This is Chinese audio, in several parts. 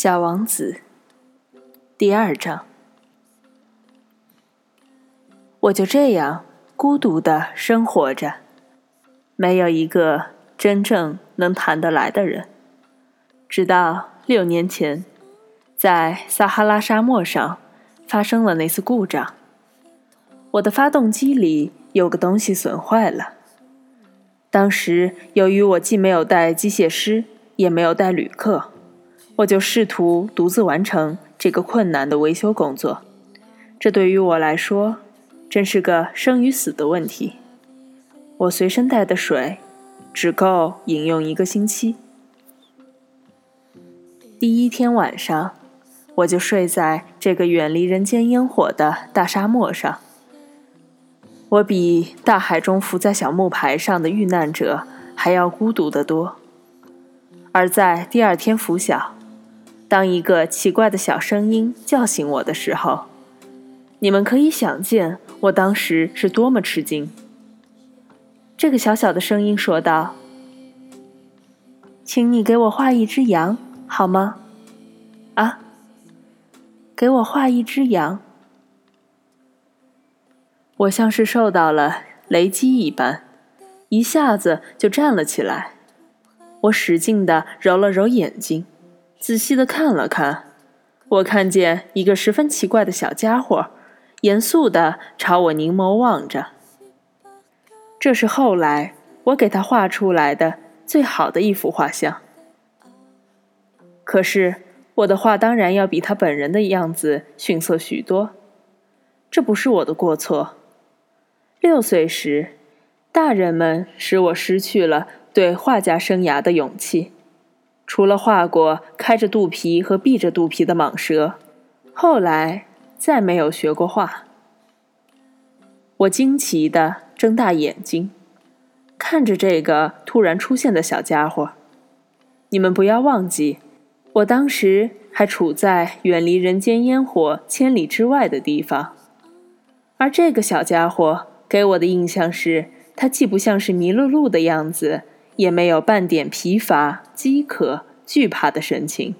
小王子，第二章。我就这样孤独的生活着，没有一个真正能谈得来的人。直到六年前，在撒哈拉沙漠上发生了那次故障，我的发动机里有个东西损坏了。当时由于我既没有带机械师，也没有带旅客。我就试图独自完成这个困难的维修工作，这对于我来说真是个生与死的问题。我随身带的水只够饮用一个星期。第一天晚上，我就睡在这个远离人间烟火的大沙漠上。我比大海中浮在小木牌上的遇难者还要孤独得多。而在第二天拂晓。当一个奇怪的小声音叫醒我的时候，你们可以想见我当时是多么吃惊。这个小小的声音说道：“请你给我画一只羊，好吗？”啊，给我画一只羊。我像是受到了雷击一般，一下子就站了起来。我使劲的揉了揉眼睛。仔细的看了看，我看见一个十分奇怪的小家伙，严肃的朝我凝眸望着。这是后来我给他画出来的最好的一幅画像。可是我的画当然要比他本人的样子逊色许多，这不是我的过错。六岁时，大人们使我失去了对画家生涯的勇气。除了画过开着肚皮和闭着肚皮的蟒蛇，后来再没有学过画。我惊奇地睁大眼睛，看着这个突然出现的小家伙。你们不要忘记，我当时还处在远离人间烟火千里之外的地方，而这个小家伙给我的印象是，他既不像是迷了路的样子。也没有半点疲乏、饥渴、惧怕的神情，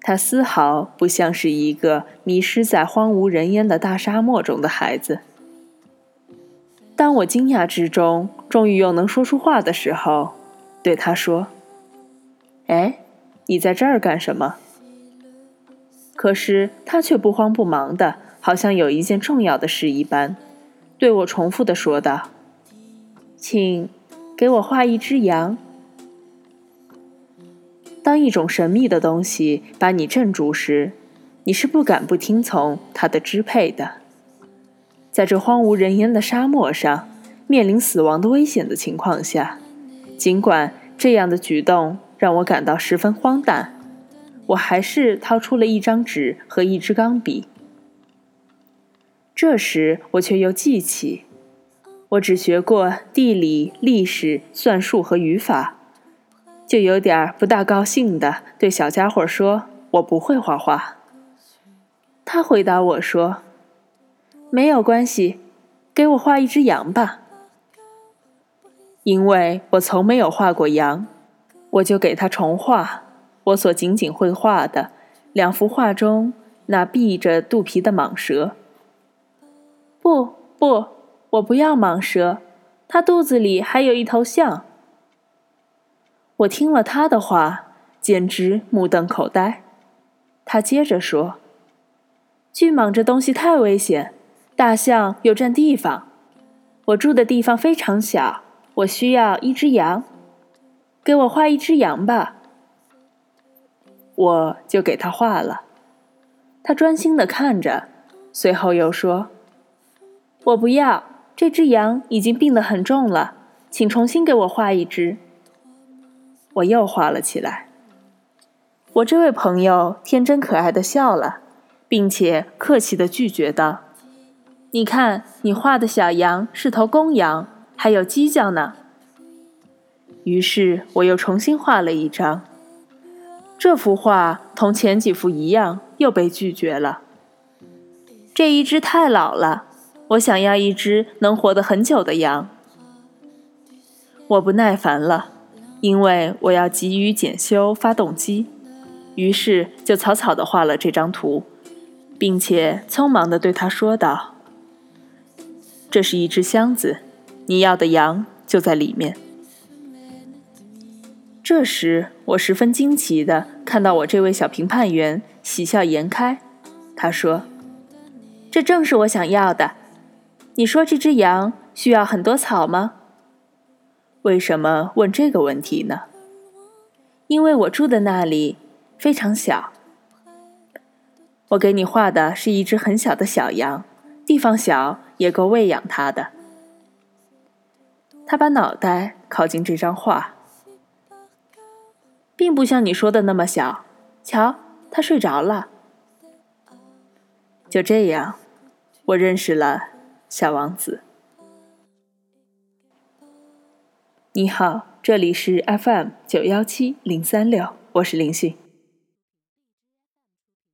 他丝毫不像是一个迷失在荒无人烟的大沙漠中的孩子。当我惊讶之中，终于又能说出话的时候，对他说：“哎，你在这儿干什么？”可是他却不慌不忙的，好像有一件重要的事一般，对我重复的说道：“请。”给我画一只羊。当一种神秘的东西把你镇住时，你是不敢不听从它的支配的。在这荒无人烟的沙漠上，面临死亡的危险的情况下，尽管这样的举动让我感到十分荒诞，我还是掏出了一张纸和一支钢笔。这时，我却又记起。我只学过地理、历史、算术和语法，就有点不大高兴的对小家伙说：“我不会画画。”他回答我说：“没有关系，给我画一只羊吧。”因为我从没有画过羊，我就给他重画我所仅仅会画的两幅画中那闭着肚皮的蟒蛇。不，不。我不要蟒蛇，它肚子里还有一头象。我听了他的话，简直目瞪口呆。他接着说：“巨蟒这东西太危险，大象又占地方。我住的地方非常小，我需要一只羊，给我画一只羊吧。”我就给他画了。他专心的看着，随后又说：“我不要。”这只羊已经病得很重了，请重新给我画一只。我又画了起来。我这位朋友天真可爱的笑了，并且客气的拒绝道：“你看，你画的小羊是头公羊，还有犄角呢。”于是我又重新画了一张。这幅画同前几幅一样，又被拒绝了。这一只太老了。我想要一只能活得很久的羊。我不耐烦了，因为我要急于检修发动机。于是就草草地画了这张图，并且匆忙地对他说道：“这是一只箱子，你要的羊就在里面。”这时，我十分惊奇地看到我这位小评判员喜笑颜开。他说：“这正是我想要的。你说这只羊需要很多草吗？为什么问这个问题呢？因为我住的那里非常小。我给你画的是一只很小的小羊，地方小也够喂养它的。”他把脑袋靠近这张画。并不像你说的那么小，瞧，他睡着了。就这样，我认识了小王子。你好，这里是 FM 九幺七零三六，我是林旭。